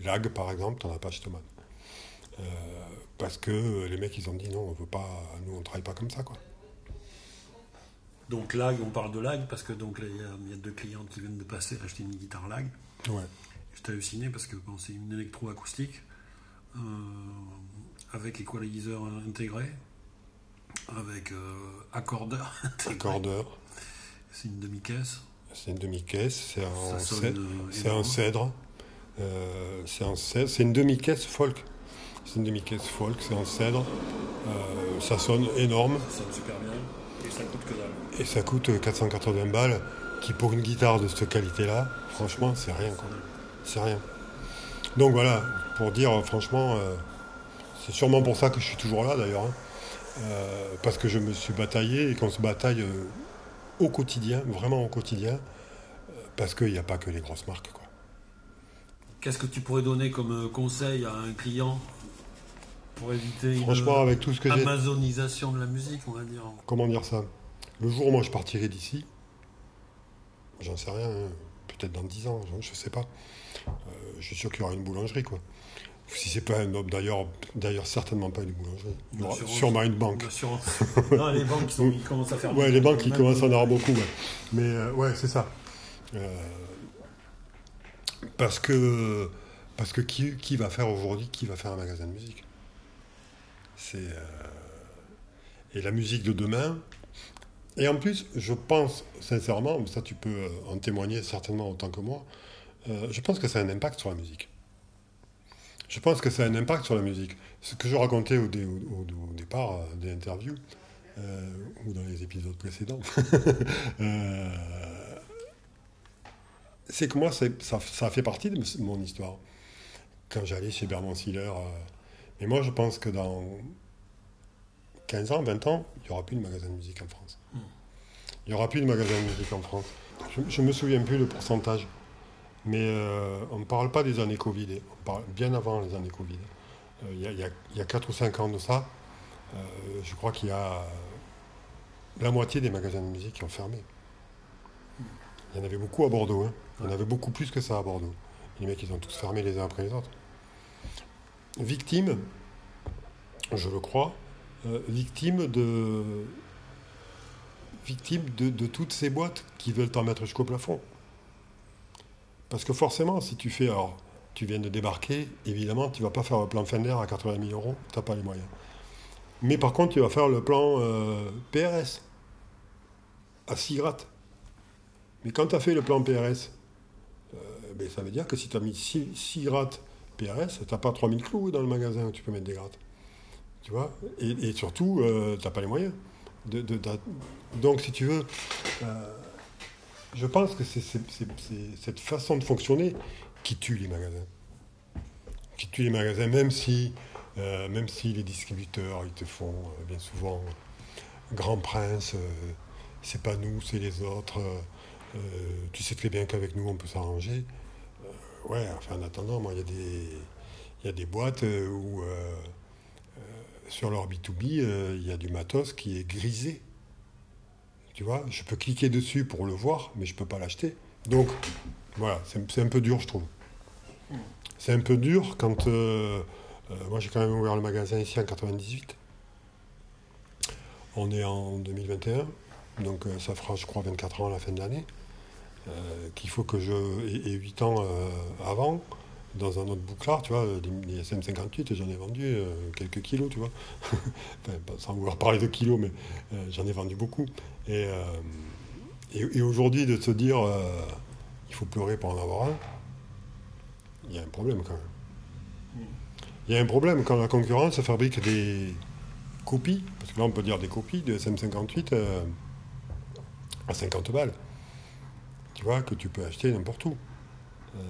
Lag, par exemple, t'en as pas chez Thomann. Euh, parce que les mecs, ils ont dit non, on veut pas, nous, on travaille pas comme ça, quoi. Donc lag, on parle de lag parce que donc il y, a deux clientes qui viennent de passer acheter une guitare lag. Ouais. J'étais halluciné parce que bon, c'est une électroacoustique euh, avec équaliseur intégré, avec euh, accordeur. intégré. Accordeur. C'est une demi-caisse. C'est une demi-caisse, c'est un, cèdre. euh, c'est un cèdre. Euh, c'est un cèdre. C'est une demi-caisse folk. C'est une demi-caisse folk, c'est un cèdre. Euh, ça sonne énorme Ça sonne super bien et ça coûte que dalle. et ça coûte 480 balles. Qui pour une guitare de cette qualité-là, franchement, c'est rien. C'est rien. Donc voilà, pour dire franchement, euh, c'est sûrement pour ça que je suis toujours là d'ailleurs. hein. Euh, parce que je me suis bataillé et qu'on se bataille euh, au quotidien, vraiment au quotidien, euh, parce qu'il n'y a pas que les grosses marques. Quoi. Qu'est-ce que tu pourrais donner comme euh, conseil à un client pour éviter Franchement, une avec tout ce que j'ai. amazonisation de la musique, on va dire? Comment dire ça? Le jour où moi je partirai d'ici, j'en sais rien, hein, peut-être dans 10 ans, je ne sais pas. Euh, je suis sûr qu'il y aura une boulangerie, quoi. Si c'est pas un homme, d'ailleurs, d'ailleurs certainement pas une boulangerie. Il y aura L'assurance. sûrement une banque. Non, les banques, sont- ils commencent à faire. Ouais, les banques, ils Même- commencent à en avoir beaucoup. ouais. Mais euh, ouais, c'est ça. Euh, parce que, parce que qui, qui va faire aujourd'hui, qui va faire un magasin de musique? C'est euh, et la musique de demain. Et en plus, je pense sincèrement, ça tu peux euh, en témoigner certainement autant que moi. je pense que ça a un impact sur la musique. Je pense que ça a un impact sur la musique. Ce que je racontais au, dé- au- au- au départ des interviews, ou dans les épisodes précédents, c'est que moi, ça, ça fait partie de mon histoire. Quand j'allais chez Bermond Siller. euh, mais moi, je pense que dans 15 ans, 20 ans, il n'y aura plus de magasin de musique en France. Il n'y aura plus de magasin de musique en France. Je ne me souviens plus le pourcentage. Mais euh, on ne parle pas des années Covid. hein. On parle bien avant les années Covid. Euh, Il y, a- il y a- il y a 4 ou 5 ans de ça, euh, je crois qu'il y a la moitié des magasins de musique qui ont fermé. Il y en avait beaucoup à Bordeaux. hein. Il y en avait beaucoup plus que ça à Bordeaux. Les mecs, ils ont tous fermé les uns après les autres. Victime, je le crois, euh, victime de victime de, de toutes ces boîtes qui veulent t'en mettre jusqu'au plafond. Parce que forcément, si tu fais, alors, tu viens de débarquer, évidemment, tu vas pas faire le plan Fender à 80 000 euros, tu n'as pas les moyens. Mais par contre, tu vas faire le plan euh, PRS à 6 grattes. Mais quand tu as fait le plan PRS, euh, ben, ça veut dire que si tu as mis 6, grattes PRS, tu n'as pas 3000 clous dans le magasin où tu peux mettre des grattes. Tu vois? Et, surtout, tu n'as pas les moyens. Donc, si tu veux, euh, je pense que c'est cette façon de fonctionner qui tue les magasins. Qui tue les magasins, même si, euh, même si les distributeurs, ils te font euh, bien souvent Grand Prince, euh, c'est pas nous, c'est les autres. Euh, tu sais très bien qu'avec nous, on peut s'arranger. Euh, ouais, enfin, en attendant, moi, il y, a des- y a des boîtes euh, où, sur leur B2B, euh, il y a du matos qui est grisé. Tu vois, je peux cliquer dessus pour le voir, mais je peux pas l'acheter. Donc, voilà, c'est un peu dur, je trouve. C'est un peu dur quand. moi, j'ai quand même ouvert le magasin ici en 98. On est en 2021, donc ça fera, je crois, 24 ans à la fin de l'année. Euh, Qu'il faut que je. Et, et 8 ans euh, avant, dans un autre bouclard, tu vois, les, les SM58, j'en ai vendu euh, quelques kilos, tu vois. Enfin, sans vouloir parler de kilos, mais j'en ai vendu beaucoup. Et, et, aujourd'hui, de se dire, il faut pleurer pour en avoir un, il y a un problème quand même. Il y a un problème quand la concurrence fabrique des copies, parce que là on peut dire des copies de SM58 euh, à 50 balles. Tu vois, que tu peux acheter n'importe où. Euh,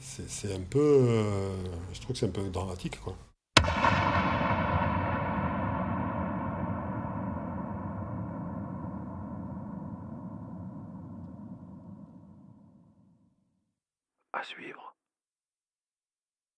c'est un peu. euh, je trouve que c'est un peu dramatique, quoi. À suivre.